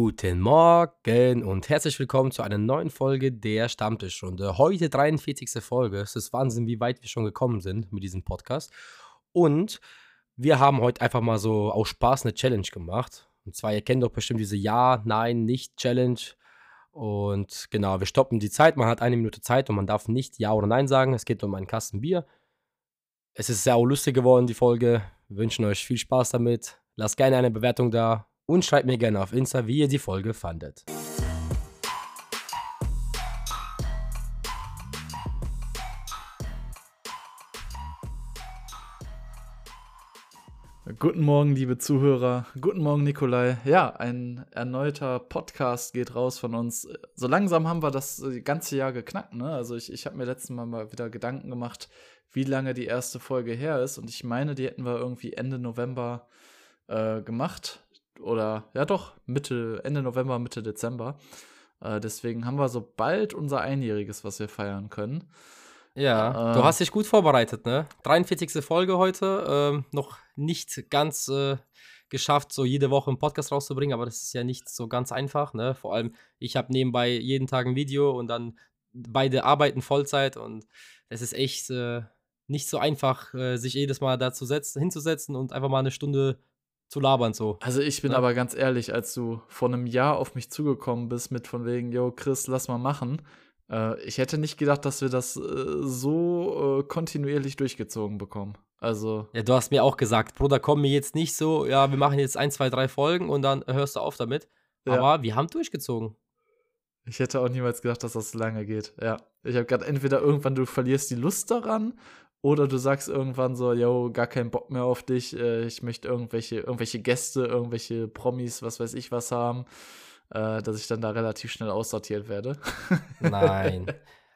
Guten Morgen und herzlich willkommen zu einer neuen Folge der Stammtischrunde. Heute 43. Folge. Es ist Wahnsinn, wie weit wir schon gekommen sind mit diesem Podcast. Und wir haben heute einfach mal so aus Spaß eine Challenge gemacht. Und zwar, ihr kennt doch bestimmt diese Ja, Nein, Nicht-Challenge. Und genau, wir stoppen die Zeit. Man hat eine Minute Zeit und man darf nicht Ja oder Nein sagen. Es geht um einen Kasten Bier. Es ist sehr lustig geworden, die Folge. Wir wünschen euch viel Spaß damit. Lasst gerne eine Bewertung da und schreibt mir gerne auf Insta, wie ihr die Folge fandet. Guten Morgen, liebe Zuhörer. Guten Morgen, Nikolai. Ja, ein erneuter Podcast geht raus von uns. So langsam haben wir das ganze Jahr geknackt. Ne? Also ich, ich habe mir letztes Mal mal wieder Gedanken gemacht, wie lange die erste Folge her ist. Und ich meine, die hätten wir irgendwie Ende November äh, gemacht oder ja doch, Mitte, Ende November, Mitte Dezember. Äh, deswegen haben wir so bald unser Einjähriges, was wir feiern können. Ja, äh, du hast dich gut vorbereitet, ne? 43. Folge heute, ähm, noch nicht ganz äh, geschafft, so jede Woche einen Podcast rauszubringen, aber das ist ja nicht so ganz einfach, ne? Vor allem, ich habe nebenbei jeden Tag ein Video und dann beide arbeiten Vollzeit und es ist echt äh, nicht so einfach, äh, sich jedes Mal dazu hinzusetzen und einfach mal eine Stunde zu labern so. Also ich bin ja. aber ganz ehrlich, als du vor einem Jahr auf mich zugekommen bist mit von wegen, yo Chris, lass mal machen. Äh, ich hätte nicht gedacht, dass wir das äh, so äh, kontinuierlich durchgezogen bekommen. Also. Ja, du hast mir auch gesagt, Bruder, komm mir jetzt nicht so, ja, wir machen jetzt ein, zwei, drei Folgen und dann hörst du auf damit. Ja. Aber wir haben durchgezogen. Ich hätte auch niemals gedacht, dass das so lange geht. Ja. Ich habe gerade entweder irgendwann du verlierst die Lust daran oder du sagst irgendwann so, yo, gar keinen Bock mehr auf dich, äh, ich möchte irgendwelche, irgendwelche Gäste, irgendwelche Promis, was weiß ich was haben, äh, dass ich dann da relativ schnell aussortiert werde. Nein.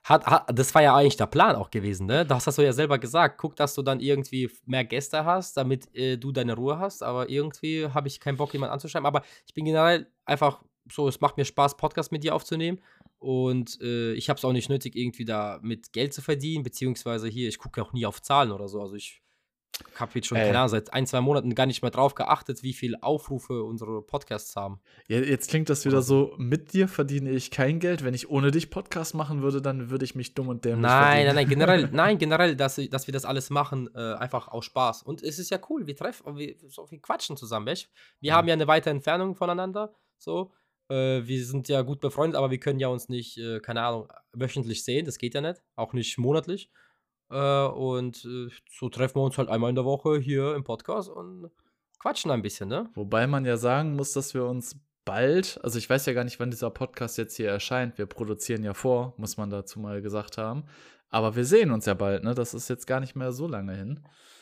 Hat, hat, das war ja eigentlich der Plan auch gewesen, ne? Das hast du ja selber gesagt. Guck, dass du dann irgendwie mehr Gäste hast, damit äh, du deine Ruhe hast. Aber irgendwie habe ich keinen Bock, jemanden anzuschreiben. Aber ich bin generell einfach so, es macht mir Spaß, Podcast mit dir aufzunehmen. Und äh, ich habe es auch nicht nötig, irgendwie da mit Geld zu verdienen, beziehungsweise hier, ich gucke auch nie auf Zahlen oder so. Also ich habe jetzt schon, keine Ahnung, seit ein, zwei Monaten gar nicht mehr drauf geachtet, wie viele Aufrufe unsere Podcasts haben. Ja, jetzt klingt das wieder so, mit dir verdiene ich kein Geld. Wenn ich ohne dich Podcast machen würde, dann würde ich mich dumm und dämlich Nein, verdienen. nein, nein, generell, nein, generell, dass, dass wir das alles machen, äh, einfach aus Spaß. Und es ist ja cool, wir treffen, wir, so, wir quatschen zusammen, weißt? Wir ja. haben ja eine weite Entfernung voneinander, so. Äh, wir sind ja gut befreundet, aber wir können ja uns nicht, äh, keine Ahnung, wöchentlich sehen. Das geht ja nicht. Auch nicht monatlich. Äh, und äh, so treffen wir uns halt einmal in der Woche hier im Podcast und quatschen ein bisschen, ne? Wobei man ja sagen muss, dass wir uns bald, also ich weiß ja gar nicht, wann dieser Podcast jetzt hier erscheint. Wir produzieren ja vor, muss man dazu mal gesagt haben. Aber wir sehen uns ja bald, ne? Das ist jetzt gar nicht mehr so lange hin.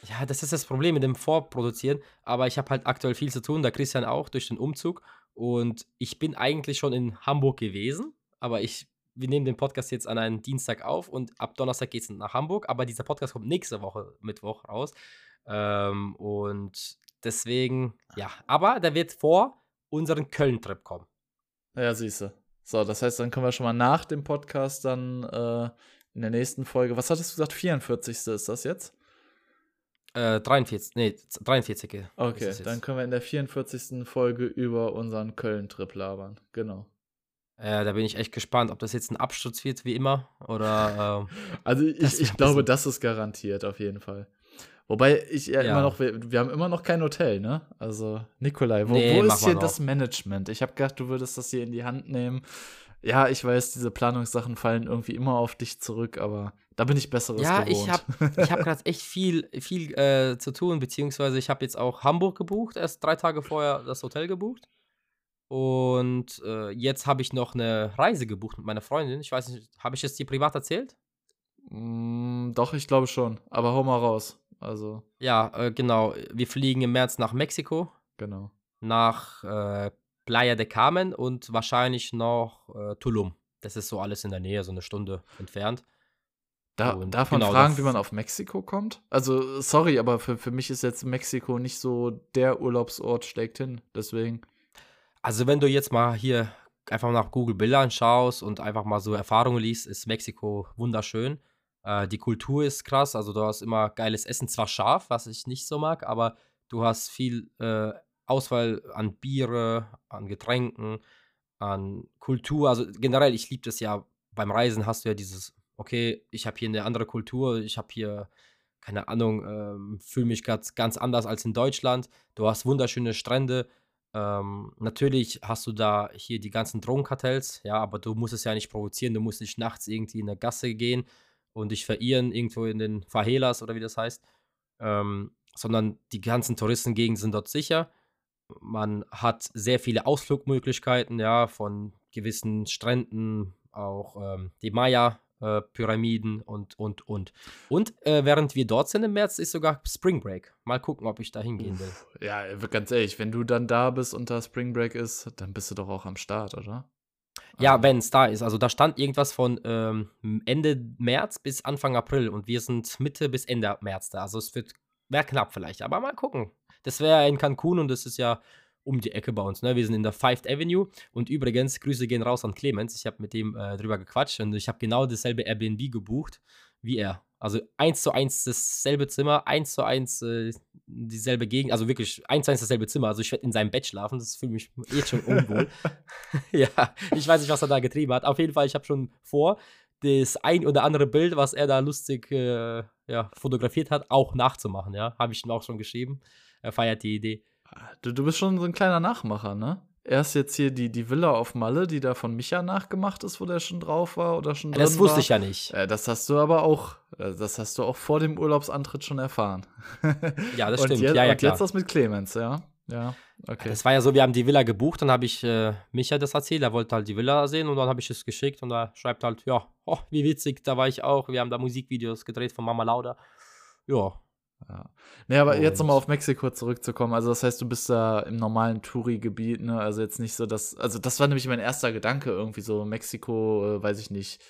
Ja, das ist das Problem mit dem Vorproduzieren. Aber ich habe halt aktuell viel zu tun, da Christian auch durch den Umzug. Und ich bin eigentlich schon in Hamburg gewesen, aber ich, wir nehmen den Podcast jetzt an einem Dienstag auf und ab Donnerstag geht es nach Hamburg. Aber dieser Podcast kommt nächste Woche Mittwoch raus. Ähm, und deswegen, ja, aber der wird vor unseren Köln-Trip kommen. Ja, siehst du. So, das heißt, dann können wir schon mal nach dem Podcast dann äh, in der nächsten Folge, was hattest du gesagt, 44. ist das jetzt? Äh, 43, nee, 43. Okay, dann können wir in der 44. Folge über unseren Köln-Trip labern. Genau. Äh, da bin ich echt gespannt, ob das jetzt ein Absturz wird, wie immer, oder. Äh, also, ich, ich glaube, das ist garantiert, auf jeden Fall. Wobei ich ja, ja. immer noch, wir, wir, haben immer noch kein Hotel, ne? Also, Nikolai, wo, nee, wo ist hier das Management? Ich habe gedacht, du würdest das hier in die Hand nehmen. Ja, ich weiß, diese Planungssachen fallen irgendwie immer auf dich zurück, aber da bin ich besseres ja, gewohnt. Ja, ich habe ich hab gerade echt viel, viel äh, zu tun, beziehungsweise ich habe jetzt auch Hamburg gebucht, erst drei Tage vorher das Hotel gebucht. Und äh, jetzt habe ich noch eine Reise gebucht mit meiner Freundin. Ich weiß nicht, habe ich es dir privat erzählt? Mm, doch, ich glaube schon. Aber hau mal raus. Also. Ja, äh, genau. Wir fliegen im März nach Mexiko. Genau. Nach äh, Playa de Carmen und wahrscheinlich noch äh, Tulum. Das ist so alles in der Nähe, so eine Stunde entfernt. Da, darf man genau, fragen, wie man auf Mexiko kommt? Also, sorry, aber für, für mich ist jetzt Mexiko nicht so der Urlaubsort schlechthin. Deswegen. Also, wenn du jetzt mal hier einfach nach Google Bildern schaust und einfach mal so Erfahrungen liest, ist Mexiko wunderschön. Äh, die Kultur ist krass, also du hast immer geiles Essen, zwar scharf, was ich nicht so mag, aber du hast viel äh, Auswahl an Biere, an Getränken, an Kultur. Also generell, ich liebe das ja. Beim Reisen hast du ja dieses, okay, ich habe hier eine andere Kultur, ich habe hier, keine Ahnung, ähm, fühle mich ganz, ganz anders als in Deutschland. Du hast wunderschöne Strände. Ähm, natürlich hast du da hier die ganzen Drogenkartells, ja, aber du musst es ja nicht provozieren, du musst nicht nachts irgendwie in der Gasse gehen und dich verirren, irgendwo in den Fahelas oder wie das heißt. Ähm, sondern die ganzen Touristengegenden sind dort sicher. Man hat sehr viele Ausflugmöglichkeiten, ja, von gewissen Stränden, auch ähm, die Maya-Pyramiden und, und, und. Und äh, während wir dort sind im März, ist sogar Spring Break. Mal gucken, ob ich da hingehen will. Ja, ganz ehrlich, wenn du dann da bist und da Spring Break ist, dann bist du doch auch am Start, oder? Ja, ähm. wenn es da ist. Also da stand irgendwas von ähm, Ende März bis Anfang April und wir sind Mitte bis Ende März da. Also es wird wäre knapp vielleicht, aber mal gucken. Das wäre in Cancun und das ist ja um die Ecke bei uns. Ne? Wir sind in der Fifth Avenue und übrigens, Grüße gehen raus an Clemens. Ich habe mit dem äh, drüber gequatscht und ich habe genau dasselbe Airbnb gebucht wie er. Also eins zu eins dasselbe Zimmer, eins zu eins äh, dieselbe Gegend, also wirklich eins zu eins dasselbe Zimmer. Also ich werde in seinem Bett schlafen, das fühlt mich jetzt schon unwohl. ja, ich weiß nicht, was er da getrieben hat. Auf jeden Fall, ich habe schon vor, das ein oder andere Bild, was er da lustig äh, ja, fotografiert hat, auch nachzumachen. Ja, habe ich ihm auch schon geschrieben. Er feiert die Idee. Du, du bist schon so ein kleiner Nachmacher, ne? Erst jetzt hier die, die Villa auf Malle, die da von Micha nachgemacht ist, wo der schon drauf war oder schon drin Das wusste war. ich ja nicht. Äh, das hast du aber auch, äh, das hast du auch vor dem Urlaubsantritt schon erfahren. ja, das stimmt. Jetzt, ja, ja, und klar. jetzt das mit Clemens, ja? Ja, okay. Das war ja so, wir haben die Villa gebucht, dann habe ich äh, Micha das erzählt, er wollte halt die Villa sehen und dann habe ich es geschickt und er schreibt halt, ja, oh, wie witzig, da war ich auch, wir haben da Musikvideos gedreht von Mama Lauda. Ja. Ja. Nee, aber Und- jetzt nochmal auf Mexiko zurückzukommen. Also, das heißt, du bist da im normalen Touri-Gebiet, ne? Also, jetzt nicht so, dass. Also, das war nämlich mein erster Gedanke, irgendwie so Mexiko, äh, weiß ich nicht.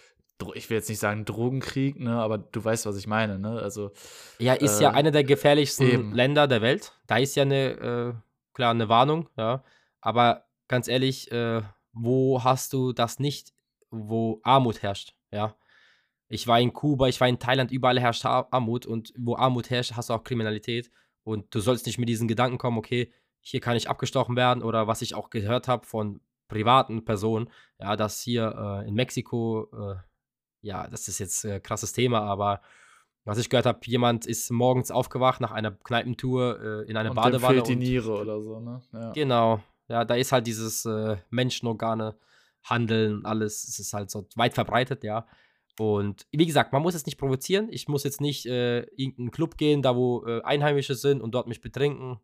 Ich will jetzt nicht sagen Drogenkrieg, ne? Aber du weißt, was ich meine, ne? Also, Ja, ist ja Äh, einer der gefährlichsten eben. Länder der Welt. Da ist ja eine, äh, klar, eine Warnung, ja. Aber ganz ehrlich, äh, wo hast du das nicht, wo Armut herrscht, ja? Ich war in Kuba, ich war in Thailand, überall herrscht Ar- Armut und wo Armut herrscht, hast du auch Kriminalität. Und du sollst nicht mit diesen Gedanken kommen, okay, hier kann ich abgestochen werden oder was ich auch gehört habe von privaten Personen, ja, dass hier äh, in Mexiko, äh, ja, das ist jetzt äh, krasses Thema, aber was ich gehört habe, jemand ist morgens aufgewacht nach einer Kneipentour äh, in eine und Badewanne. fehlt die Niere oder so, ne? Ja. Genau, ja, da ist halt dieses äh, Menschenorgane, Handeln, alles, es ist halt so weit verbreitet, ja. Und wie gesagt, man muss es nicht provozieren. Ich muss jetzt nicht äh, irgendeinen Club gehen, da wo äh, Einheimische sind und dort mich betrinken,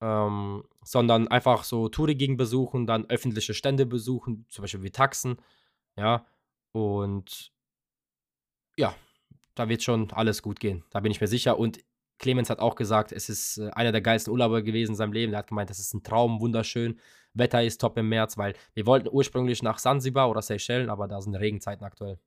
ähm, sondern einfach so Touri-Gegend besuchen, dann öffentliche Stände besuchen, zum Beispiel wie Taxen, ja. Und ja, da wird schon alles gut gehen, da bin ich mir sicher. Und Clemens hat auch gesagt, es ist äh, einer der geilsten Urlauber gewesen in seinem Leben. Er hat gemeint, das ist ein Traum, wunderschön. Wetter ist top im März, weil wir wollten ursprünglich nach Sansibar oder Seychellen, aber da sind Regenzeiten aktuell.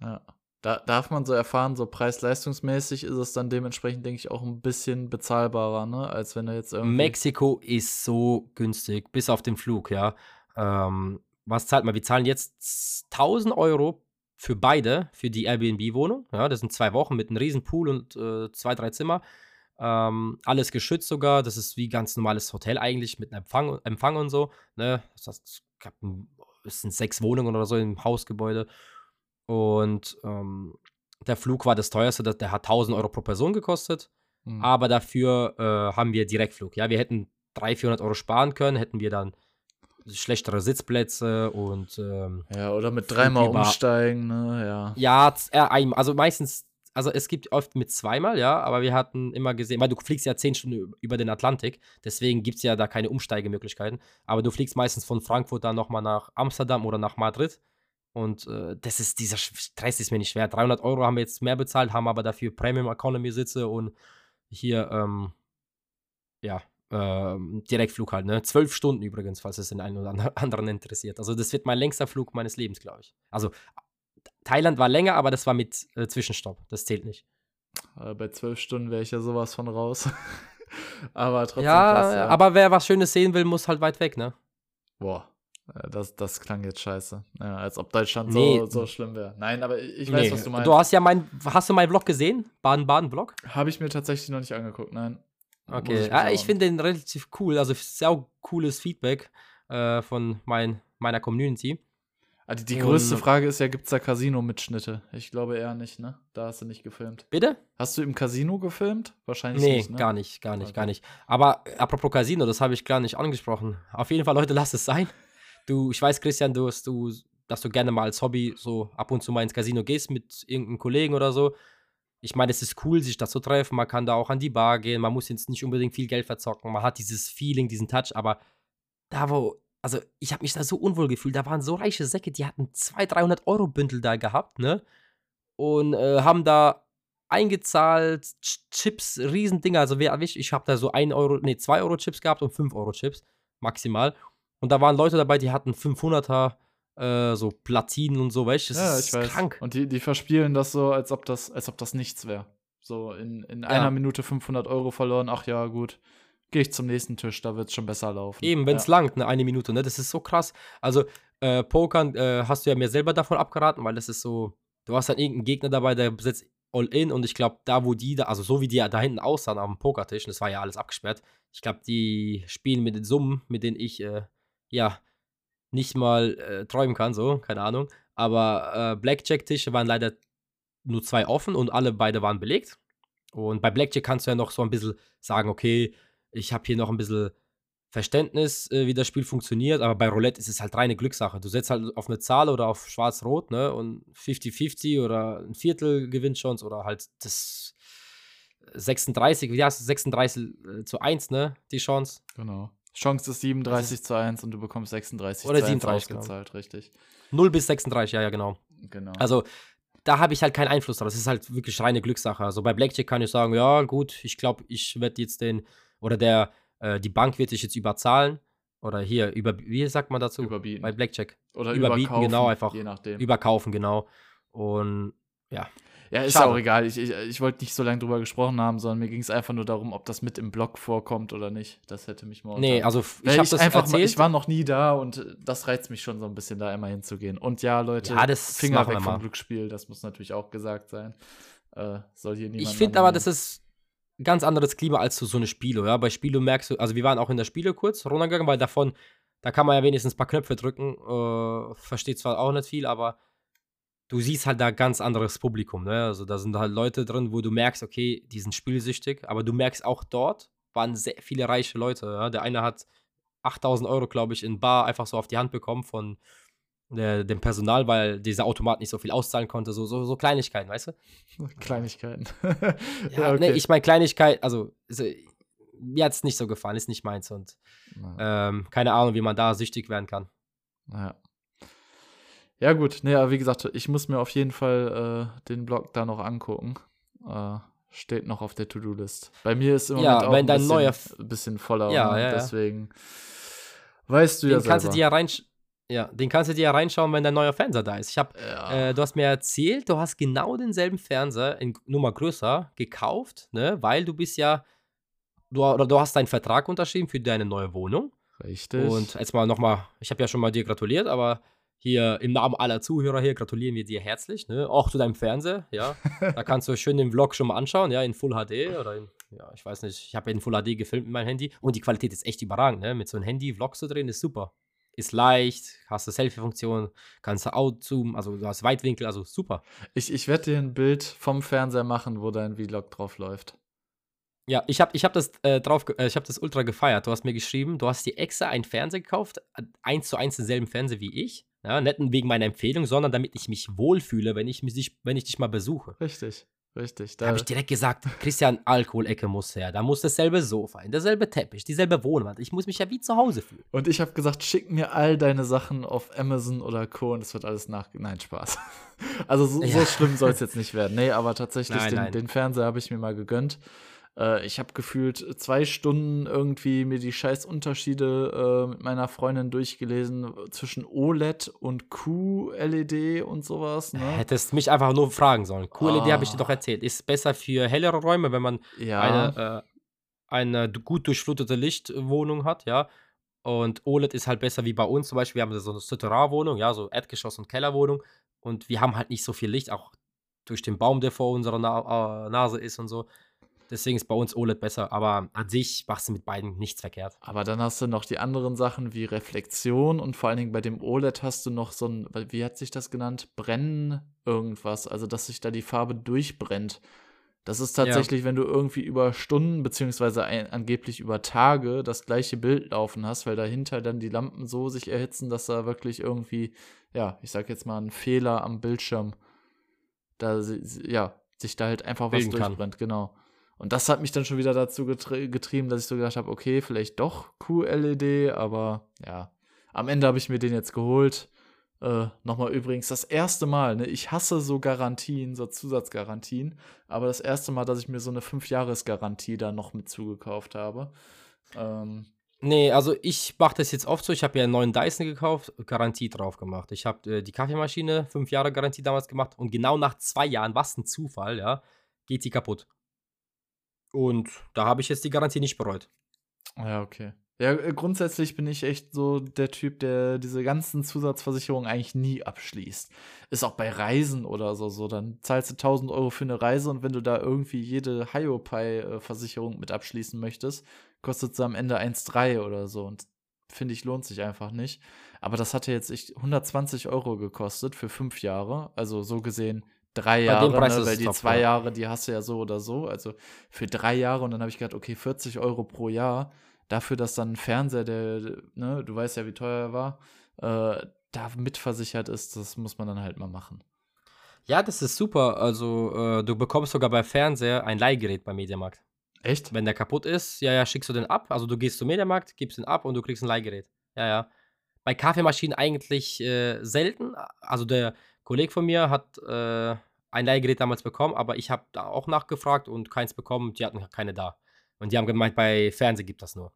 Ja. Da darf man so erfahren, so preis-leistungsmäßig ist es dann dementsprechend, denke ich, auch ein bisschen bezahlbarer, ne? Als wenn du jetzt irgendwie. Mexiko ist so günstig, bis auf den Flug, ja. Ähm, was zahlt man? Wir zahlen jetzt 1000 Euro für beide, für die Airbnb-Wohnung. Ja, das sind zwei Wochen mit einem riesen Pool und äh, zwei, drei Zimmer. Ähm, alles geschützt sogar. Das ist wie ganz normales Hotel eigentlich mit einem Empfang, Empfang und so. Ne? Das ein- es sind sechs Wohnungen oder so im Hausgebäude. Und ähm, der Flug war das teuerste, der hat 1000 Euro pro Person gekostet. Hm. Aber dafür äh, haben wir Direktflug. Ja, wir hätten 300, 400 Euro sparen können, hätten wir dann schlechtere Sitzplätze und ähm, Ja, oder mit dreimal umsteigen, ne? Ja. ja, äh, also meistens, also es gibt oft mit zweimal, ja, aber wir hatten immer gesehen, weil du fliegst ja zehn Stunden über den Atlantik, deswegen gibt es ja da keine Umsteigemöglichkeiten, aber du fliegst meistens von Frankfurt dann nochmal nach Amsterdam oder nach Madrid und äh, das ist, dieser Stress ist mir nicht schwer. 300 Euro haben wir jetzt mehr bezahlt, haben aber dafür Premium Economy Sitze und hier, ähm, ja, ähm, Direktflug halt, ne? Zwölf Stunden übrigens, falls es den einen oder ander- anderen interessiert. Also das wird mein längster Flug meines Lebens, glaube ich. Also Thailand war länger, aber das war mit äh, Zwischenstopp. Das zählt nicht. Äh, bei zwölf Stunden wäre ich ja sowas von raus. aber trotzdem Ja, krass, ja. aber wer was Schönes sehen will, muss halt weit weg, ne? Boah. Äh, Das, das klang jetzt scheiße. Ja, als ob Deutschland Nee. so, so schlimm wäre. Nein, aber ich weiß, Nee, was du meinst. Du hast ja mein, hast du meinen Vlog gesehen? Baden-Baden-Vlog? Habe ich mir tatsächlich noch nicht angeguckt, nein. Okay, ich, ja, ich finde den relativ cool. Also sehr cooles Feedback äh, von mein, meiner Community. Also die, die größte Frage ist ja, gibt es da Casino-Mitschnitte? Ich glaube eher nicht, ne? Da hast du nicht gefilmt. Bitte? Hast du im Casino gefilmt? Wahrscheinlich nee, nicht, ne? gar nicht, gar nicht, okay. gar nicht. Aber apropos Casino, das habe ich gar nicht angesprochen. Auf jeden Fall, Leute, lasst es sein. Du, ich weiß, Christian, du, du, dass du gerne mal als Hobby so ab und zu mal ins Casino gehst mit irgendeinem Kollegen oder so. Ich meine, es ist cool, sich da zu treffen. Man kann da auch an die Bar gehen. Man muss jetzt nicht unbedingt viel Geld verzocken. Man hat dieses Feeling, diesen Touch. Aber da, wo also ich habe mich da so unwohl gefühlt. Da waren so reiche Säcke, die hatten 200, 300 Euro Bündel da gehabt, ne? Und äh, haben da eingezahlt, Chips, Riesendinger. Also ich habe da so 1 Euro, nee, 2 Euro Chips gehabt und 5 Euro Chips maximal. Und da waren Leute dabei, die hatten 500er, äh, so Platinen und so, weißt du? Das ja, ist weiß. krank. Und die, die verspielen das so, als ob das, als ob das nichts wäre. So in, in ja. einer Minute 500 Euro verloren. Ach ja, gut gehe ich zum nächsten Tisch, da wird es schon besser laufen. Eben, wenn es ja. langt, ne, eine Minute, ne? Das ist so krass. Also, äh, Pokern äh, hast du ja mir selber davon abgeraten, weil das ist so, du hast dann irgendeinen Gegner dabei, der setzt all in und ich glaube, da wo die da, also so wie die da hinten aussahen am Pokertisch, das war ja alles abgesperrt, ich glaube, die spielen mit den Summen, mit denen ich, äh, ja, nicht mal äh, träumen kann, so, keine Ahnung. Aber äh, Blackjack-Tische waren leider nur zwei offen und alle beide waren belegt. Und bei Blackjack kannst du ja noch so ein bisschen sagen, okay, ich habe hier noch ein bisschen Verständnis, äh, wie das Spiel funktioniert, aber bei Roulette ist es halt reine Glückssache. Du setzt halt auf eine Zahl oder auf Schwarz-Rot, ne? Und 50-50 oder ein Viertel gewinnt schon oder halt das 36, wie heißt es, 36 äh, zu 1, ne? Die Chance. Genau. Chance ist 37 ist zu 1 und du bekommst 36 oder zu 37 genau. ausgezahlt, genau. richtig. 0 bis 36, ja, ja, genau. Genau. Also, da habe ich halt keinen Einfluss drauf. Das ist halt wirklich reine Glückssache. Also bei Blackjack kann ich sagen, ja, gut, ich glaube, ich werde jetzt den oder der, äh, die Bank wird dich jetzt überzahlen. Oder hier, über, wie sagt man dazu? Überbieten. Bei Blackjack. Oder überbieten, genau, genau, einfach. Je nachdem. Überkaufen, genau. Und ja. Ja, ist Schade. auch egal. Ich, ich, ich wollte nicht so lange drüber gesprochen haben, sondern mir ging es einfach nur darum, ob das mit im Blog vorkommt oder nicht. Das hätte mich mal. Nee, also ich habe das einfach erzählt. Mal, ich war noch nie da und das reizt mich schon so ein bisschen, da immer hinzugehen. Und ja, Leute, ja, das Finger weg vom Glücksspiel, das muss natürlich auch gesagt sein. Äh, soll hier niemand. Ich finde aber, das ist ganz anderes Klima als so eine Spiele. Ja? Bei Spiele merkst du, also wir waren auch in der Spiele kurz runtergegangen, weil davon, da kann man ja wenigstens ein paar Knöpfe drücken. Äh, versteht zwar auch nicht viel, aber du siehst halt da ganz anderes Publikum. Ne? Also da sind halt Leute drin, wo du merkst, okay, die sind spielsüchtig, aber du merkst auch dort waren sehr viele reiche Leute. Ja? Der eine hat 8000 Euro, glaube ich, in Bar einfach so auf die Hand bekommen von äh, dem Personal, weil dieser Automat nicht so viel auszahlen konnte. So, so, so Kleinigkeiten, weißt du? Kleinigkeiten. ja, okay. nee, ich meine Kleinigkeit, also so, mir hat es nicht so gefallen, ist nicht meins und ähm, keine Ahnung, wie man da süchtig werden kann. Ja. Ja, gut, nee, aber wie gesagt, ich muss mir auf jeden Fall äh, den Blog da noch angucken. Äh, steht noch auf der To-Do-List. Bei mir ist im ja, Moment auch ein bisschen, neuer bisschen voller. Ja, ja, deswegen weißt du den ja selber. kannst du dir ja rein ja, den kannst du dir ja reinschauen, wenn dein neuer Fernseher da ist. Ich habe, ja. äh, du hast mir erzählt, du hast genau denselben Fernseher in Nummer größer gekauft, ne? Weil du bist ja, du, oder du hast deinen Vertrag unterschrieben für deine neue Wohnung. Richtig. Und jetzt mal nochmal, ich habe ja schon mal dir gratuliert, aber hier im Namen aller Zuhörer hier gratulieren wir dir herzlich, ne? Auch zu deinem Fernseher, ja. da kannst du schön den Vlog schon mal anschauen, ja, in Full HD oder in, ja, ich weiß nicht, ich habe ja in Full HD gefilmt mit meinem Handy und die Qualität ist echt überragend, ne? Mit so einem Handy Vlog zu drehen ist super ist leicht, hast eine Selfie-Funktion, kannst du outzoomen, also du hast Weitwinkel, also super. Ich, ich werde dir ein Bild vom Fernseher machen, wo dein Vlog drauf läuft. Ja, ich habe ich hab das äh, drauf, äh, ich habe das ultra gefeiert. Du hast mir geschrieben, du hast dir extra einen Fernseher gekauft, äh, eins zu eins denselben Fernseher wie ich. Ja, nicht wegen meiner Empfehlung, sondern damit ich mich wohlfühle, wenn ich, mich, wenn ich dich mal besuche. Richtig. Richtig. Da, habe ich direkt gesagt, Christian, Alkoholecke muss her. Da muss dasselbe Sofa hin, derselbe Teppich, dieselbe Wohnwand. Ich muss mich ja wie zu Hause fühlen. Und ich habe gesagt, schick mir all deine Sachen auf Amazon oder Co. und es wird alles nach. Nein, Spaß. Also so, ja. so schlimm soll es jetzt nicht werden. Nee, aber tatsächlich, nein, den, nein. den Fernseher habe ich mir mal gegönnt. Äh, ich habe gefühlt zwei Stunden irgendwie mir die scheiß Unterschiede äh, mit meiner Freundin durchgelesen zwischen OLED und QLED und sowas. Ne? Hättest mich einfach nur fragen sollen. QLED ah. habe ich dir doch erzählt. Ist besser für hellere Räume, wenn man ja. eine, äh, eine gut durchflutete Lichtwohnung hat, ja. Und OLED ist halt besser wie bei uns. Zum Beispiel, wir haben so eine Souterrain-Wohnung, ja, so Erdgeschoss- und Kellerwohnung. Und wir haben halt nicht so viel Licht, auch durch den Baum, der vor unserer Na äh, Nase ist und so. Deswegen ist bei uns OLED besser, aber an sich machst du mit beiden nichts verkehrt. Aber dann hast du noch die anderen Sachen wie Reflexion und vor allen Dingen bei dem OLED hast du noch so ein, wie hat sich das genannt? Brennen irgendwas, also dass sich da die Farbe durchbrennt. Das ist tatsächlich, ja. wenn du irgendwie über Stunden, beziehungsweise ein, angeblich über Tage das gleiche Bild laufen hast, weil dahinter dann die Lampen so sich erhitzen, dass da wirklich irgendwie, ja, ich sag jetzt mal, ein Fehler am Bildschirm, da, ja, sich da halt einfach was durchbrennt, kann. genau. Und das hat mich dann schon wieder dazu getrie getrieben, dass ich so gedacht habe, okay, vielleicht doch QLED, aber ja, am Ende habe ich mir den jetzt geholt. Äh, Nochmal übrigens das erste Mal, ne, ich hasse so Garantien, so Zusatzgarantien, aber das erste Mal, dass ich mir so eine 5-Jahres-Garantie da noch mit zugekauft habe. Ähm, nee, also ich mache das jetzt oft so, ich habe ja einen neuen Dyson gekauft, Garantie drauf gemacht. Ich habe äh, die Kaffeemaschine, 5 Jahre Garantie damals gemacht und genau nach zwei Jahren, was ein Zufall, ja, geht sie kaputt. Und da habe ich jetzt die Garantie nicht bereut. Ja, okay. Ja, äh, grundsätzlich bin ich echt so der Typ, der diese ganzen Zusatzversicherungen eigentlich nie abschließt. Ist auch bei Reisen oder so so. Dann zahlst du 1000 Euro für eine Reise und wenn du da irgendwie jede Hiopai-Versicherung mit abschließen möchtest, kostet sie am Ende 1,3 oder so. Und finde ich, lohnt sich einfach nicht. Aber das hatte jetzt echt 120 Euro gekostet für fünf Jahre. Also so gesehen drei Jahre, ne, weil die top, zwei ja. Jahre, die hast du ja so oder so. Also für drei Jahre und dann habe ich gedacht, okay, 40 Euro pro Jahr dafür, dass dann ein Fernseher, der, ne, du weißt ja, wie teuer er war, äh, da mitversichert ist, das muss man dann halt mal machen. Ja, das ist super. Also, äh, du bekommst sogar bei Fernseher ein Leihgerät beim Mediamarkt. Echt? Wenn der kaputt ist, ja, ja, schickst du den ab. Also, du gehst zum Mediamarkt, gibst den ab und du kriegst ein Leihgerät. Ja, ja. Bei Kaffeemaschinen eigentlich äh, selten. Also, der Kollege von mir hat äh, ein Leihgerät damals bekommen, aber ich habe da auch nachgefragt und keins bekommen. Die hatten keine da. Und die haben gemeint, bei Fernsehen gibt das nur.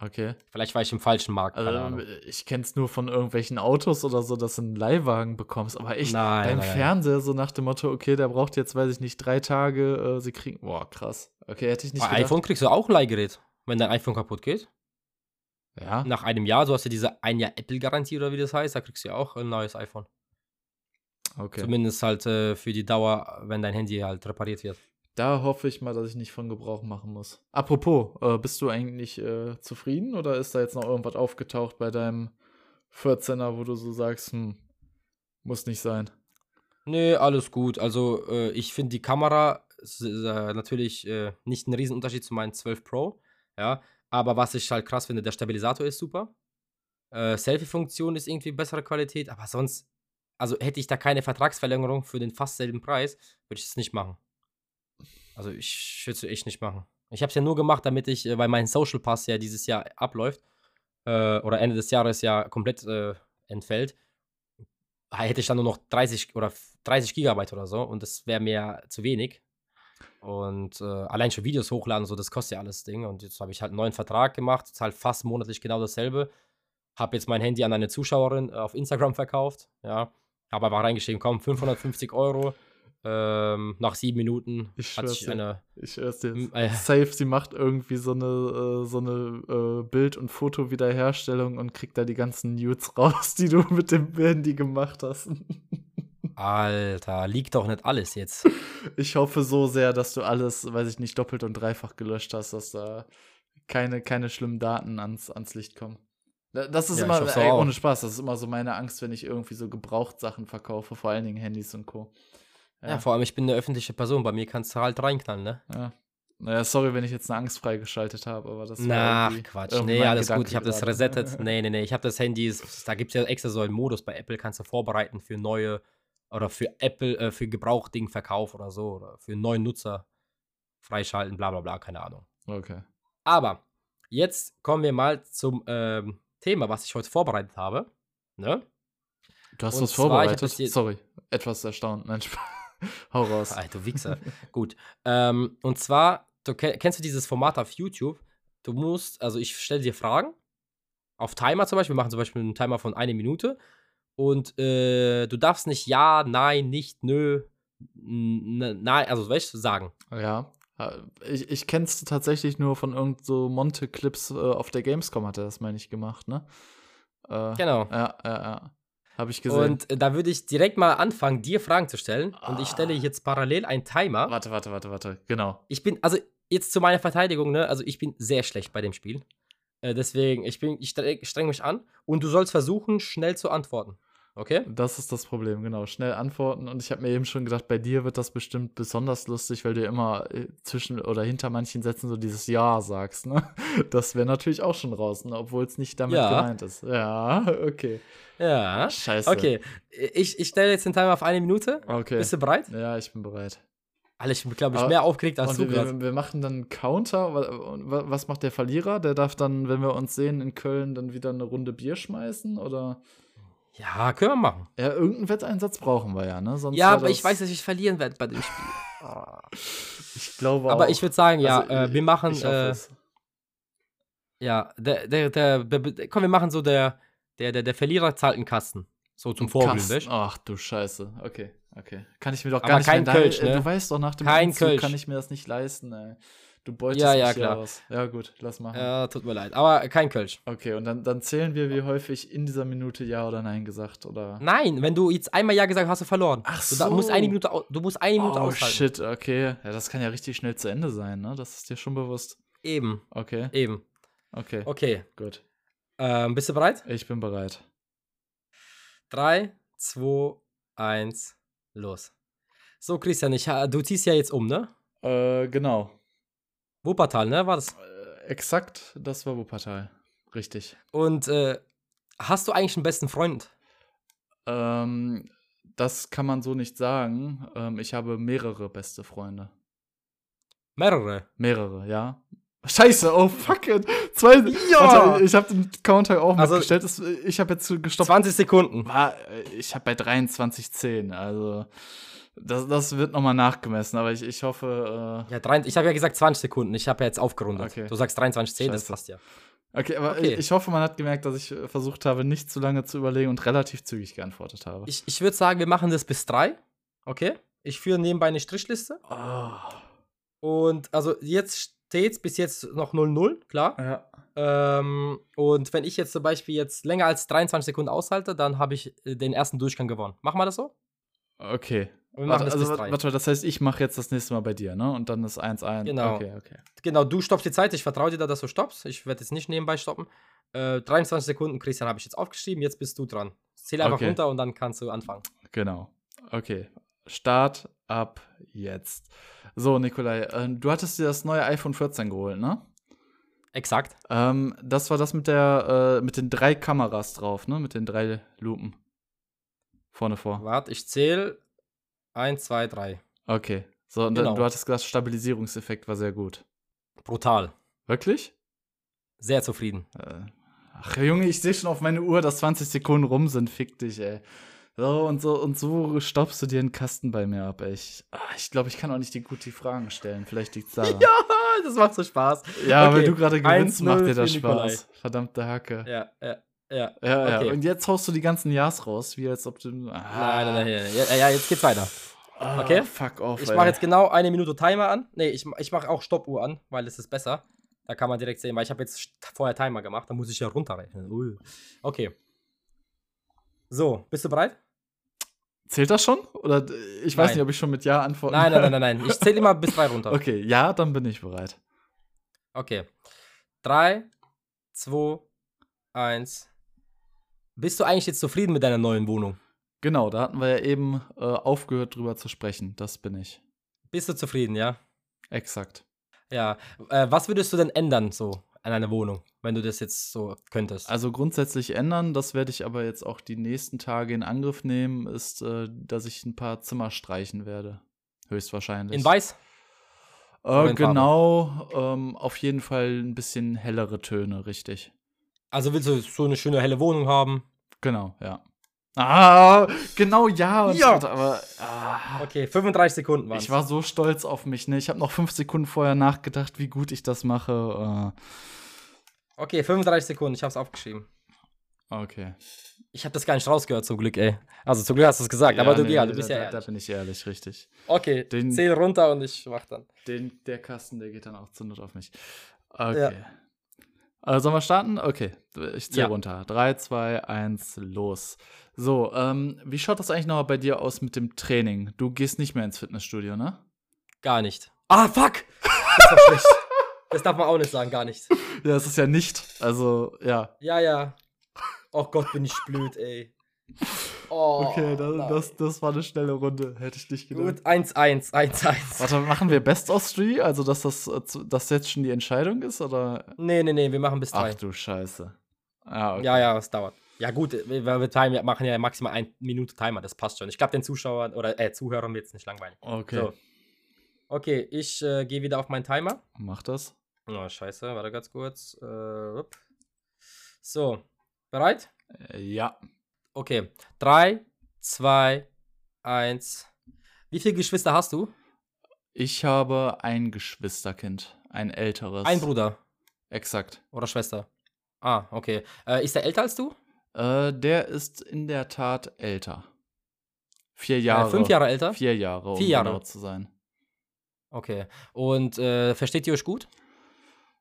Okay. Vielleicht war ich im falschen Markt. Also, ich kenne es nur von irgendwelchen Autos oder so, dass du einen Leihwagen bekommst. Aber echt, nein, beim nein, Fernseher so nach dem Motto, okay, der braucht jetzt, weiß ich nicht, drei Tage, äh, sie kriegen. Boah, krass. Okay, hätte ich nicht Bei gedacht. iPhone kriegst du auch ein Leihgerät, wenn dein iPhone kaputt geht. Ja. Nach einem Jahr, so hast du diese ein Jahr Apple-Garantie oder wie das heißt, da kriegst du ja auch ein neues iPhone. Okay. Zumindest halt äh, für die Dauer, wenn dein Handy halt repariert wird. Da hoffe ich mal, dass ich nicht von Gebrauch machen muss. Apropos, äh, bist du eigentlich äh, zufrieden oder ist da jetzt noch irgendwas aufgetaucht bei deinem 14er, wo du so sagst, hm, muss nicht sein? Nee, alles gut. Also, äh, ich finde die Kamera ist, äh, natürlich äh, nicht ein Riesenunterschied zu meinem 12 Pro. Ja, aber was ich halt krass finde, der Stabilisator ist super. Selfie-Funktion ist irgendwie bessere Qualität, aber sonst, also hätte ich da keine Vertragsverlängerung für den fast selben Preis, würde ich es nicht machen. Also ich würde es echt nicht machen. Ich habe es ja nur gemacht, damit ich, äh, weil mein Social Pass ja dieses Jahr abläuft äh, oder Ende des Jahres ja komplett äh, entfällt, hätte ich dann nur noch 30 oder 30 Gigabyte oder so und das wäre mir zu wenig. Und äh, allein schon Videos hochladen, so, das kostet ja alles Ding. Und jetzt habe ich halt einen neuen Vertrag gemacht, zahle fast monatlich genau dasselbe. Habe jetzt mein Handy an eine Zuschauerin äh, auf Instagram verkauft. Ja, habe einfach reingeschrieben, komm, 550 Euro ähm, nach sieben Minuten ich hat sich eine. Ich schwör's dir. Äh, Safe, sie macht irgendwie so eine, äh, so eine äh, Bild- und Fotowiederherstellung und kriegt da die ganzen Nudes raus, die du mit dem Handy gemacht hast. Alter, liegt doch nicht alles jetzt. Ich hoffe so sehr, dass du alles, weiß ich nicht, doppelt und dreifach gelöscht hast, dass da keine, keine schlimmen Daten ans, ans Licht kommen. Das ist ja, immer, ey, ohne Spaß, das ist immer so meine Angst, wenn ich irgendwie so Gebrauchtsachen verkaufe, vor allen Dingen Handys und Co. Ja. ja. vor allem, ich bin eine öffentliche Person. Bei mir kannst du halt reinknallen, ne? Ja. Naja, sorry, wenn ich jetzt eine Angst freigeschaltet habe, aber das Na, Quatsch. Nee, alles Gedanke gut. Ich habe das resettet. nee, nee, nee. Ich habe das Handy, da gibt es ja extra so einen Modus bei Apple, kannst du vorbereiten für neue oder für Apple, äh, für Gebrauchdingverkauf oder so oder für neuen Nutzer freischalten, bla bla bla, keine Ahnung. Okay. Aber jetzt kommen wir mal zum ähm, Thema, was ich heute vorbereitet habe. Ne? Du hast was vorbereitet? Sorry, etwas erstaunt. Nein, Spaß. Hau raus. Alter, Wichser. Gut. Ähm, und zwar, du kennst du dieses Format auf YouTube? Du musst, also ich stelle dir Fragen. Auf Timer zum Beispiel. Wir machen zum Beispiel einen Timer von einer Minute. Und äh, du darfst nicht ja, nein, nicht, nö, nein, also weißt du, sagen. Ja. Ich, ich kenne es tatsächlich nur von irgend so Monte-Clips äh, auf der Gamescom hat er das, meine ich, gemacht, ne? Äh, genau. Ja, ja, ja. Habe ich gesehen. Und äh, da würde ich direkt mal anfangen, dir Fragen zu stellen. Ah. Und ich stelle ah. jetzt parallel einen Timer. Warte, warte, warte, warte. Genau. Ich bin, also jetzt zu meiner Verteidigung, ne? Also ich bin sehr schlecht bei dem Spiel. Äh, deswegen, ich bin, ich stre- streng mich an und du sollst versuchen, schnell zu antworten. Okay? Das ist das Problem, genau. Schnell antworten. Und ich habe mir eben schon gedacht, bei dir wird das bestimmt besonders lustig, weil du immer äh, zwischen oder hinter manchen Sätzen so dieses Ja sagst, ne? Das wäre natürlich auch schon raus, ne? obwohl es nicht damit Ja. gemeint ist. Ja, okay. Ja. Scheiße. Okay, ich, ich stelle jetzt den Timer auf eine Minute. Okay. Bist du bereit? Ja, ich bin bereit. Alter, ich bin, glaube ich, mehr aufgeregt als du wir, wir, machen dann einen Counter. Was macht der Verlierer? Der darf dann, wenn wir uns sehen in Köln, dann wieder eine Runde Bier schmeißen? Oder? Ja, können wir machen. Ja, irgendeinen Wetteinsatz brauchen wir ja, ne? Sonst Ja, aber ich weiß, dass ich verlieren werde bei dem Spiel. Ich glaube Aber auch. ich würde sagen, ja, Also, äh, wir machen, äh, ja, der, der, der, der, der, komm, wir machen so, der, der, der, der Verlierer zahlt einen Kasten. So zum du? Ach du Scheiße. Okay, okay. Kann ich mir doch Aber gar nicht kein mehr Kölsch, äh, ne? Du weißt doch, nach dem Kein Umzug Kölsch. kann ich mir das nicht leisten, ey. Du beutest Ja, ja, klar. aus. Ja, gut, lass machen. Ja, tut mir leid. Aber kein Kölsch. Okay, und dann, dann zählen wir, wie häufig in dieser Minute Ja oder Nein gesagt, oder? Nein, wenn du jetzt einmal Ja gesagt hast, hast du verloren. Ach Du da- musst so. eine Minute, du musst eine Minute Oh, aushalten. shit, okay. Ja, das kann ja richtig schnell zu Ende sein, ne? Das ist dir schon bewusst. Eben, Okay, eben. okay, Okay, gut. ähm, bist du bereit? Ich bin bereit. Drei, zwei, eins, los. So, Christian, ich, du ziehst ja jetzt um, ne? Äh, genau. Wuppertal, ne? War das? Äh, exakt, das war Wuppertal. Richtig. Und äh, hast du eigentlich einen besten Freund? Ähm, das kann man so nicht sagen. Ähm, ich habe mehrere beste Freunde. Mehrere. Mehrere, ja. Scheiße, oh fuck it. Zwei. Ja! Warte, ich habe den Counter auch Also- mitgestellt. Ich habe jetzt gestoppt. 20 Sekunden. War, äh, ich habe bei 23,10. Also, das, das wird nochmal nachgemessen. Aber ich, ich hoffe. Ja, drei, ich habe ja gesagt 20 Sekunden. Ich habe ja jetzt aufgerundet. Okay. Du sagst 23, 10, das passt ja. Äh, okay, aber Okay. Ich, ich hoffe, man hat gemerkt, dass ich äh, versucht habe, nicht zu lange zu überlegen und relativ zügig geantwortet habe. Ich, ich würde sagen, wir machen das bis drei. Okay? Ich führe nebenbei eine Strichliste. oh. Und also jetzt steht's bis jetzt noch 0-0, klar. Ja. Ähm, und wenn ich jetzt zum Beispiel jetzt länger als 23 Sekunden aushalte, dann habe ich äh, den ersten Durchgang gewonnen. Machen wir das so? Okay. Wir machen Warte, das also, warte, das heißt, ich mache jetzt das nächste Mal bei dir, ne? Und dann ist 1-1. Genau. Okay, okay. Genau, du stoppst die Zeit. Ich vertraue dir da, dass du stoppst. Ich werde jetzt nicht nebenbei stoppen. Äh, 23 Sekunden, Christian, habe ich jetzt aufgeschrieben. Jetzt bist du dran. Zähl einfach Okay. runter und dann kannst du anfangen. Genau. Okay. Start ab jetzt. So, Nikolai, äh, du hattest dir das neue iPhone 14 geholt, ne? Exakt. Ähm, das war das mit der, äh, mit den drei Kameras drauf, ne? Mit den drei Lupen. Vorne vor. Warte, ich zähle. 1, 2, 3. Okay. So, und Genau. du hattest gesagt, Stabilisierungseffekt war sehr gut. Brutal. Wirklich? Sehr zufrieden. Äh, Ach, Junge, ich sehe schon auf meine Uhr, dass 20 Sekunden rum sind. Fick dich, ey. So und so und so stoppst du dir einen Kasten bei mir ab, ey. Ich, ah, ich glaube, ich kann auch nicht die gut die Fragen stellen. Vielleicht liegt's daran. Ja, das macht so Spaß. Ja, Okay, weil du gerade gewinnst, 1-0 macht dir das für Nikolai. Spaß. Verdammte Hacke. Ja, ja, ja. Ja, ja. Okay. Und jetzt haust du die ganzen Ja's raus, wie als ob du. Nein, nein, nein, nein. Ja, ja, jetzt geht's weiter. Ah, Okay. Fuck off. Ich mache jetzt genau eine Minute Timer an. Nee, ich, ich mache auch Stoppuhr an, weil es ist besser. Da kann man direkt sehen, weil ich habe jetzt vorher Timer gemacht, da muss ich ja runterrechnen. Ui. Okay. So, bist du bereit? Zählt das schon? Oder äh, ich weiß Nein. nicht, ob ich schon mit Ja antworten Nein, nein, nein, nein, nein. Ich zähle immer bis drei runter. Okay, ja, dann bin ich bereit. Okay. Drei, zwei, eins. Bist du eigentlich jetzt zufrieden mit deiner neuen Wohnung? Genau, da hatten wir ja eben äh, aufgehört drüber zu sprechen. Das bin ich. Bist du zufrieden, ja? Exakt. Ja. Äh, was würdest du denn ändern so an deiner Wohnung, wenn du das jetzt so könntest? Also grundsätzlich ändern, das werde ich aber jetzt auch die nächsten Tage in Angriff nehmen, ist, äh, dass ich ein paar Zimmer streichen werde. Höchstwahrscheinlich. in weiß? Äh, genau, ähm, auf jeden Fall ein bisschen hellere Töne, richtig. Also willst du so eine schöne helle Wohnung haben? Genau, ja. Ah, genau, ja. Ja. und- Aber ah, Okay, 35 Sekunden waren ich war so stolz auf mich. Ne? Ich habe noch fünf Sekunden vorher nachgedacht, wie gut ich das mache. Okay, 35 Sekunden, ich hab's aufgeschrieben. Okay. Ich habe das gar nicht rausgehört, zum Glück, ey. Also zum Glück hast du es gesagt, aber du, nee, ja, du bist da, ja da, da ehrlich. bin ich ehrlich, richtig. Okay, Den- zähl runter und ich mach dann. Den, der Kasten, der geht dann auch zur Not auf mich. Okay. Äh, sollen wir starten? Okay, ich zähle Ja. runter. 3, 2, 1, los. So, ähm, wie schaut das eigentlich noch bei dir aus mit dem Training? Du gehst nicht mehr ins Fitnessstudio, ne? Gar nicht. Ah, fuck! Das ist doch schlecht. Das darf man auch nicht sagen, gar nicht. Ja, es ist ja nicht. Also, ja. Ja, ja. Oh Gott, bin ich blöd, ey. Oh, Okay, das, das, das war eine schnelle Runde. Hätte ich nicht gedacht. Gut, 1-1, 1-1. Warte, machen wir Best of Three? Also, dass das, äh, dass jetzt schon die Entscheidung ist? Oder? Nee, nee, nee, wir machen bis drei. Ach du Scheiße. Ah, okay. Ja, ja, es dauert. Ja, gut, wir, wir time, machen ja maximal eine Minute Timer, das passt schon. Ich glaube, den Zuschauern oder äh, Zuhörern wird es nicht langweilig. Okay, So. Okay, ich äh, gehe wieder auf meinen Timer. mach das. Oh, scheiße, warte ganz kurz. Äh, so, bereit? Äh, Ja. Okay, 3, 2, 1. Wie viele Geschwister hast du? Ich habe ein Geschwisterkind. Ein älteres. Ein Bruder Exakt. oder Schwester? Ah, okay. Äh, ist er älter als du? Äh, der ist in der Tat älter. Vier Äh, Jahre. fünf Jahre älter? Vier Jahre, um Vier Jahre. genau zu sein. Okay. Und äh, versteht ihr euch gut?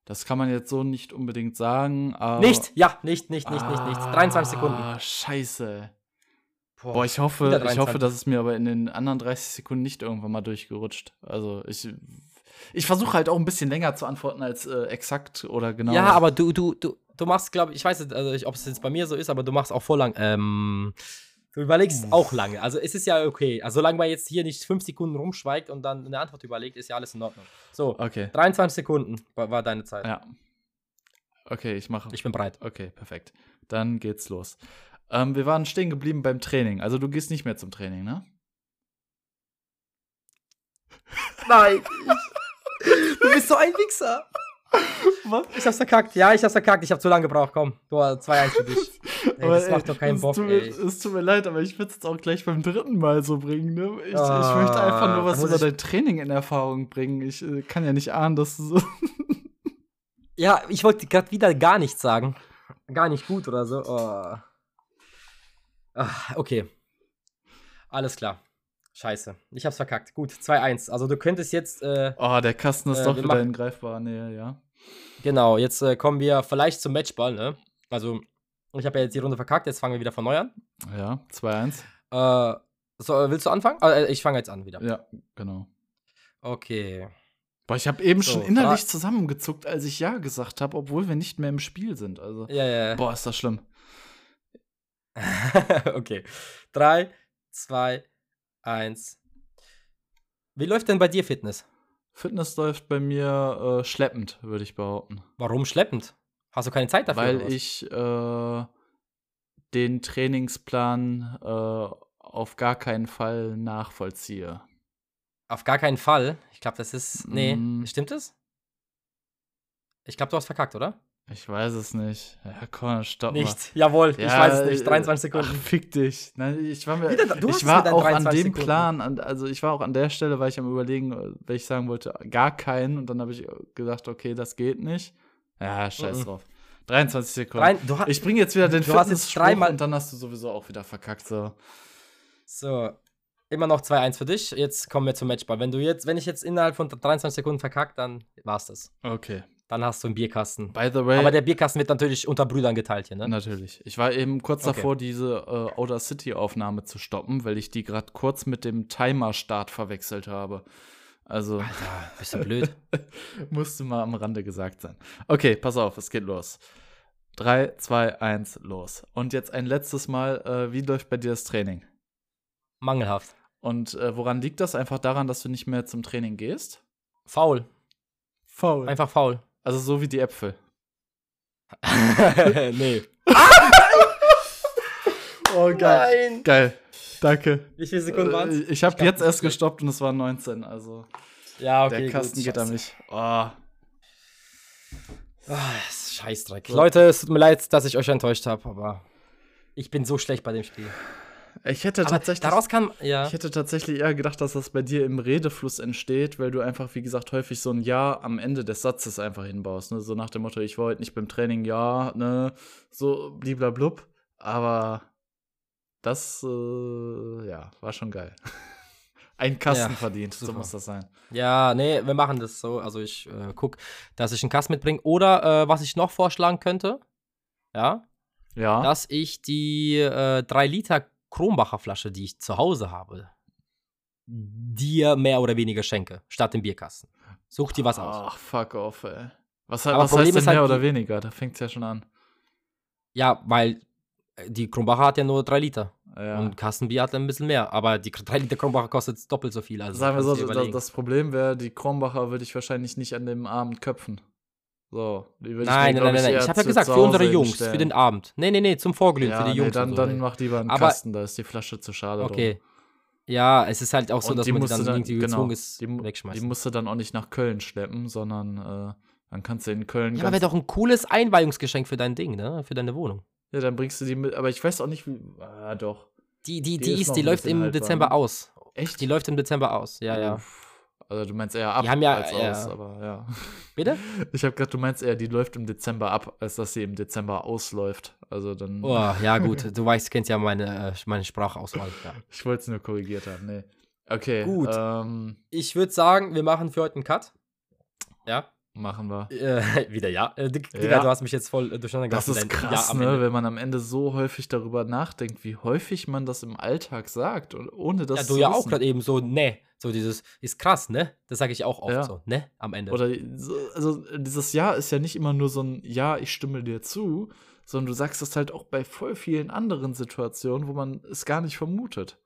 Das kann man jetzt so nicht unbedingt sagen, aber. Nicht? Ja, nicht, nicht, nicht, nicht, nicht. 23 Sekunden. Ah, scheiße. Boah, Boah, ich hoffe, ich hoffe, 23. dass es mir aber in den anderen 30 Sekunden nicht irgendwann mal durchgerutscht. Also ich, ich versuche halt auch ein bisschen länger zu antworten als äh, exakt oder genau. Ja, aber du, du, du, du machst, glaube ich, ich weiß nicht, also ob es jetzt bei mir so ist, aber du machst auch voll lang. Ähm, du überlegst auch lange. Also es ist ja okay. Also solange man jetzt hier nicht fünf Sekunden rumschweigt und dann eine Antwort überlegt, ist ja alles in Ordnung. So, Okay. 23 Sekunden war, war deine Zeit. Ja. Okay, ich mache. Ich bin bereit. Okay, perfekt. Dann geht's los. Ähm, wir waren stehen geblieben beim Training. Also du gehst nicht mehr zum Training, ne? Nein. du bist so ein Wichser. Was? Ich hab's verkackt. Ja, ich hab's verkackt. Ich hab zu lange gebraucht. Komm, du 2-1 für dich. Ey, das macht doch keinen Bock, tut mir, ey. Es tut mir leid, aber ich würde es jetzt auch gleich beim dritten Mal so bringen. Ne? Ich, ich Ah, möchte einfach nur was über ich- dein Training in Erfahrung bringen. Ich äh, kann ja nicht ahnen, dass du so. Ja, ich wollte gerade wieder gar nichts sagen. Gar nicht gut oder so. Oh. Ah, okay. Alles klar. Scheiße. Ich hab's verkackt. Gut, 2-1. Also du könntest jetzt, äh, Oh, der Kasten ist Äh, doch wieder machen- in greifbarer Nähe, ja. genau, jetzt äh, kommen wir vielleicht zum Matchball, ne? Also, ich habe ja jetzt die Runde verkackt, jetzt fangen wir wieder von neu an. Ja, 2-1. Äh, so, willst du anfangen? Äh, ich fange jetzt an wieder. Ja, genau. Okay. Boah, ich habe eben So, schon innerlich zusammengezuckt, als ich Ja gesagt habe, obwohl wir nicht mehr im Spiel sind. Also, Ja, ja. boah, ist das schlimm. okay. 3, 2, 1. Wie läuft denn bei dir Fitness? Fitness läuft bei mir äh, schleppend, würde ich behaupten. Warum schleppend? Hast du keine Zeit dafür? Weil ich äh, den Trainingsplan äh, auf gar keinen Fall nachvollziehe. Auf gar keinen Fall. Ich glaube, das ist. Nee, Mm. stimmt es? Ich glaube, du hast verkackt, oder? Ich weiß es nicht. Ja, komm, stopp mal. Nicht. Jawohl, ich Ja, weiß es nicht. äh, 23 Ach, Sekunden. fick dich. Nein, ich war mir, Wieder hast ich war auch an 23 dem Sekunden. Plan, an, also ich war auch an der Stelle, weil ich am überlegen, äh, weil ich sagen wollte, gar keinen und dann habe ich gedacht, okay, das geht nicht. Ja, scheiß Mhm. drauf. 23 Sekunden. Rein, du ha ich bringe jetzt wieder den hast Fitnessspruch und dann hast du sowieso auch wieder verkackt so. so, immer noch 2-1 für dich. Jetzt kommen wir zum Matchball. Wenn du jetzt, wenn ich jetzt innerhalb von 23 Sekunden verkackt, dann war's das. Okay. Dann hast du einen Bierkasten. By the way, Aber der Bierkasten wird natürlich unter Brüdern geteilt hier, ne? Natürlich. Ich war eben kurz Okay. davor, diese äh, Outer City-Aufnahme zu stoppen, weil ich die gerade kurz mit dem Timer-Start verwechselt habe. Also Alter, bist du blöd? musste mal am Rande gesagt sein. Okay, pass auf, es geht los. 3, 2, 1, los. Und jetzt ein letztes Mal, äh, wie läuft bei dir das Training? Mangelhaft. Und äh, woran liegt das? Einfach daran, dass du nicht mehr zum Training gehst? Faul. Faul. Einfach faul. Also so wie die Äpfel. nee. Oh, Nein. Geil. Danke. Wie viele Sekunden waren Äh, es? Ich habe glaub, jetzt erst schlecht. gestoppt und es waren 19, also Ja, okay. der Kasten gut, geht an mich. Oh. Ah, das ist Scheißdreck. Leute, es tut mir leid, dass ich euch enttäuscht habe, aber ich bin so schlecht bei dem Spiel. Ich hätte Aber tatsächlich daraus kann, ja. Ich hätte tatsächlich eher gedacht, dass das bei dir im Redefluss entsteht, weil du einfach, wie gesagt, häufig so ein Ja am Ende des Satzes einfach hinbaust. Ne? So nach dem Motto, ich war heute nicht beim Training, ja, ne, so bliblablub. Aber das, äh, ja, war schon geil. Ein Kasten Ja, verdient, so super. muss das sein. Ja, nee, wir machen das so. Also ich äh, guck, dass ich einen Kasten mitbringe. Oder äh, was ich noch vorschlagen könnte, ja, Ja, dass ich die äh, 3 Liter Kronbacher Flasche, die ich zu Hause habe, dir mehr oder weniger schenke, statt dem Bierkasten. Such dir was aus. Ach, fuck off, ey. Was, was heißt denn halt mehr oder weniger? Da fängt es ja schon an. Ja, weil äh, die Kronbacher hat ja nur 3 Liter. Ja. Und Kassenbier hat ein bisschen mehr. Aber die 3 Liter Kronbacher kostet doppelt so viel. Also Sagen wir so, das Problem wäre, die Kronbacher würde ich wahrscheinlich nicht an dem Abend köpfen. So, Nein, nein, nein, nein, Ich habe ja gesagt, für unsere Jungs, für den Abend. Nee, nee, nee, zum Vorglühen, ja, für die nee, Jungs. dann, und so, dann mach lieber einen Aber- Kasten, da ist die Flasche zu schade. drum. Okay. Ja, es ist halt auch so, Und dass die man die dann dann, irgendwie genau, gezwungen ist, die, mu- die wegschmeißen. musst du dann auch nicht nach Köln schleppen, sondern äh, dann kannst du in Köln Ja, aber wäre doch ein cooles Einweihungsgeschenk für dein Ding, ne? Für deine Wohnung. Ja, dann bringst du die mit, aber ich weiß auch nicht, wie. Ah, doch. Die, die, Die die, ist die läuft im Dezember ne? aus. Echt? Die läuft im Dezember aus, ja, ja. Uff. Also du meinst eher ab Die haben ja- als ja. aus, aber ja. Bitte? Ich habe gerade, du meinst eher, die läuft im Dezember ab, als dass sie im Dezember ausläuft. Also dann. Oh, ja, gut. Du weißt, kennst ja meine, äh, meine Sprachauswahl. Ja. Ich wollte es nur korrigiert haben, nee. Okay, Gut. Ähm, Ich würde sagen, wir machen für heute einen Cut. Ja. machen wir. Äh, wieder ja. Äh, Digga, Ja. du hast mich jetzt voll äh, durcheinander Das gelassen, ist krass, Ja ne, Ende. wenn man am Ende so häufig darüber nachdenkt, wie häufig man das im Alltag sagt und ohne das Ja, zu du ja auch wissen. gerade eben so, ne. So dieses, ist krass, ne? Das sage ich auch oft Ja. so, ne? Am Ende. Oder so, also dieses Ja ist ja nicht immer nur so ein Ja, ich stimme dir zu, sondern du sagst das halt auch bei voll vielen anderen Situationen, wo man es gar nicht vermutet.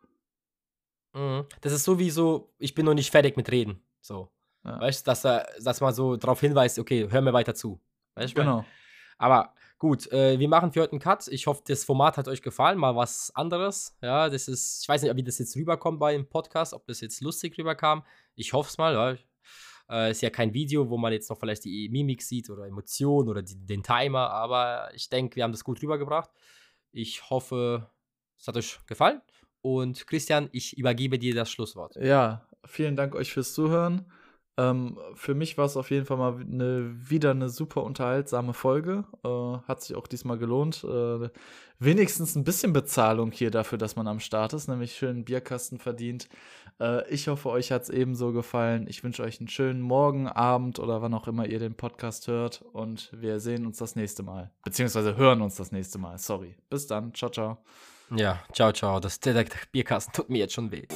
Mhm. Das ist so wie so, ich bin noch nicht fertig mit Reden. So. Ja. Weißt du, dass, dass man so darauf hinweist, okay, hör mir weiter zu. Weißt du? Genau. Aber gut, äh, wir machen für heute einen Cut. Ich hoffe, das Format hat euch gefallen. Mal was anderes. Ja, das ist, ich weiß nicht, wie das jetzt rüberkommt bei dem Podcast, ob das jetzt lustig rüberkam. Ich hoffe es mal. Ja. Äh, ist ja kein Video, wo man jetzt noch vielleicht die Mimik sieht oder Emotionen oder die, den Timer, aber ich denke, wir haben das gut rübergebracht. Ich hoffe, es hat euch gefallen. Und Christian, ich übergebe dir das Schlusswort. Ja, vielen Dank euch fürs Zuhören. Ähm, für mich war es auf jeden Fall mal eine, wieder eine super unterhaltsame Folge. Äh, hat sich auch diesmal gelohnt. Äh, wenigstens ein bisschen Bezahlung hier dafür, dass man am Start ist, nämlich schön einen Bierkasten verdient. Äh, ich hoffe, euch hat es ebenso gefallen. Ich wünsche euch einen schönen Morgen, Abend oder wann auch immer ihr den Podcast hört. Und wir sehen uns das nächste Mal. Beziehungsweise hören uns das nächste Mal. Sorry. Bis dann. Ciao, ciao. Ja, ciao, ciao. Das der Bierkasten tut mir jetzt schon weh.